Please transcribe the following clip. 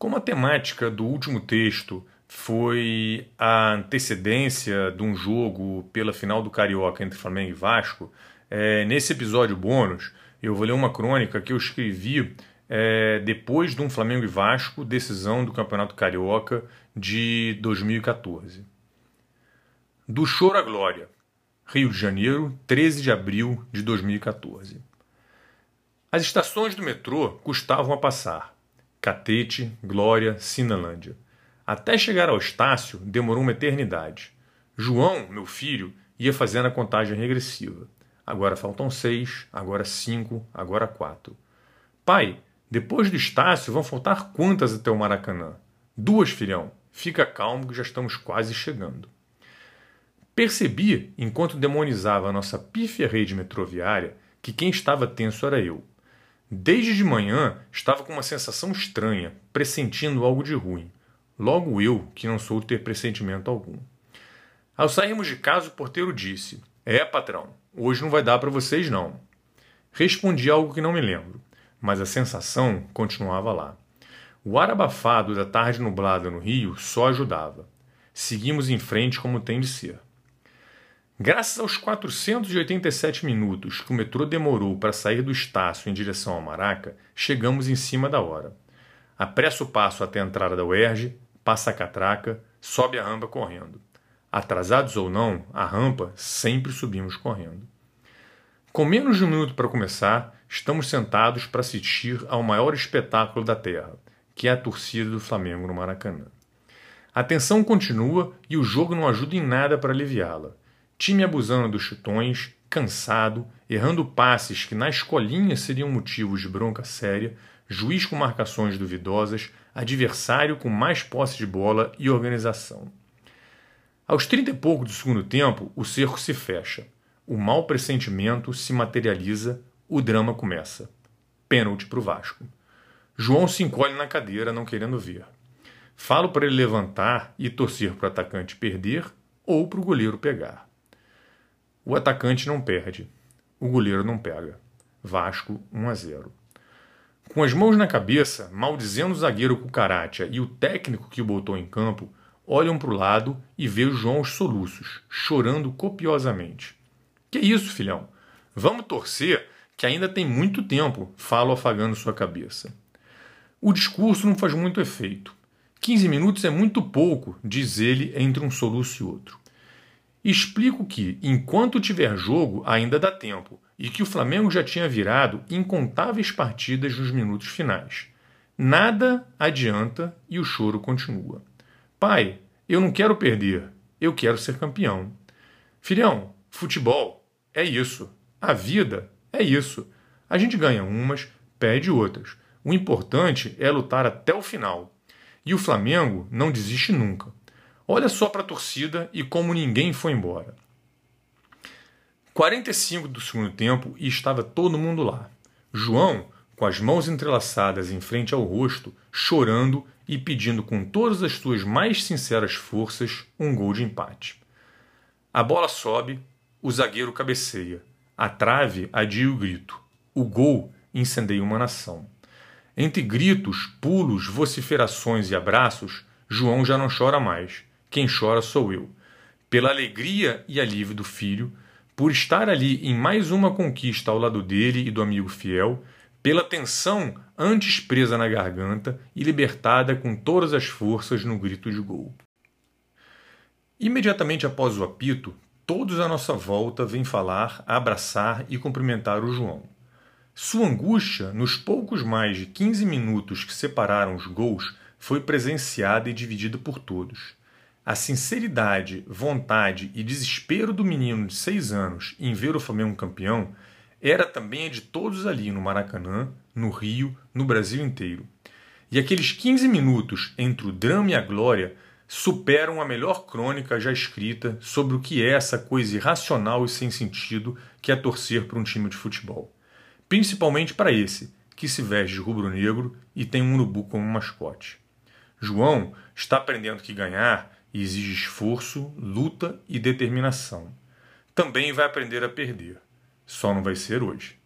Como a temática do último texto foi a antecedência de um jogo pela final do Carioca entre Flamengo e Vasco, é, nesse episódio bônus eu vou ler uma crônica que eu escrevi é, depois de um Flamengo e Vasco, decisão do Campeonato Carioca de 2014. Do choro à glória. Rio de Janeiro, 13 de abril de 2014. As estações do metrô custavam a passar. Catete, Glória, Sinalândia. Até chegar ao Estácio demorou uma eternidade. João, meu filho, ia fazendo a contagem regressiva. Agora faltam seis, agora cinco, agora quatro. Pai, depois do Estácio vão faltar quantas até o Maracanã? Duas, filhão. Fica calmo que já estamos quase chegando. Percebi, enquanto demonizava a nossa pífia rede metroviária, que quem estava tenso era eu. Desde de manhã estava com uma sensação estranha, pressentindo algo de ruim. Logo eu, que não sou ter pressentimento algum. Ao sairmos de casa, o porteiro disse: É, patrão, hoje não vai dar para vocês não. Respondi algo que não me lembro, mas a sensação continuava lá. O ar abafado da tarde nublada no Rio só ajudava. Seguimos em frente como tem de ser. Graças aos 487 minutos que o metrô demorou para sair do Estácio em direção ao Maraca, chegamos em cima da hora. Apresso o passo até a entrada da UERJ, passa a catraca, sobe a rampa correndo. Atrasados ou não, a rampa sempre subimos correndo. Com menos de um minuto para começar, estamos sentados para assistir ao maior espetáculo da Terra, que é a torcida do Flamengo no Maracanã. A tensão continua e o jogo não ajuda em nada para aliviá-la time abusando dos chutões, cansado, errando passes que na escolinha seriam motivos de bronca séria, juiz com marcações duvidosas, adversário com mais posse de bola e organização. Aos trinta e pouco do segundo tempo, o cerco se fecha. O mau pressentimento se materializa, o drama começa. Pênalti para o Vasco. João se encolhe na cadeira, não querendo ver. Falo para ele levantar e torcer para o atacante perder ou para o goleiro pegar. O atacante não perde. O goleiro não pega. Vasco 1 a 0. Com as mãos na cabeça, maldizendo o zagueiro Cucaracha e o técnico que o botou em campo, olham para o lado e vê João aos soluços, chorando copiosamente. Que isso, filhão? Vamos torcer que ainda tem muito tempo, falo afagando sua cabeça. O discurso não faz muito efeito. 15 minutos é muito pouco, diz ele entre um soluço e outro. Explico que, enquanto tiver jogo, ainda dá tempo e que o Flamengo já tinha virado incontáveis partidas nos minutos finais. Nada adianta e o choro continua. Pai, eu não quero perder, eu quero ser campeão. Filhão, futebol é isso. A vida é isso. A gente ganha umas, perde outras. O importante é lutar até o final. E o Flamengo não desiste nunca. Olha só para a torcida e como ninguém foi embora. 45 do segundo tempo e estava todo mundo lá. João, com as mãos entrelaçadas em frente ao rosto, chorando e pedindo com todas as suas mais sinceras forças um gol de empate. A bola sobe, o zagueiro cabeceia. A trave adia o grito. O gol incendeia uma nação. Entre gritos, pulos, vociferações e abraços, João já não chora mais quem chora sou eu. Pela alegria e alívio do filho, por estar ali em mais uma conquista ao lado dele e do amigo fiel, pela tensão antes presa na garganta e libertada com todas as forças no grito de gol. Imediatamente após o apito, todos à nossa volta vêm falar, abraçar e cumprimentar o João. Sua angústia, nos poucos mais de 15 minutos que separaram os gols, foi presenciada e dividida por todos. A sinceridade, vontade e desespero do menino de seis anos em ver o Flamengo campeão era também a de todos ali no Maracanã, no Rio, no Brasil inteiro. E aqueles 15 minutos entre o drama e a glória superam a melhor crônica já escrita sobre o que é essa coisa irracional e sem sentido que é torcer para um time de futebol. Principalmente para esse, que se veste de rubro-negro e tem um urubu como mascote. João está aprendendo que ganhar e exige esforço, luta e determinação. Também vai aprender a perder. Só não vai ser hoje.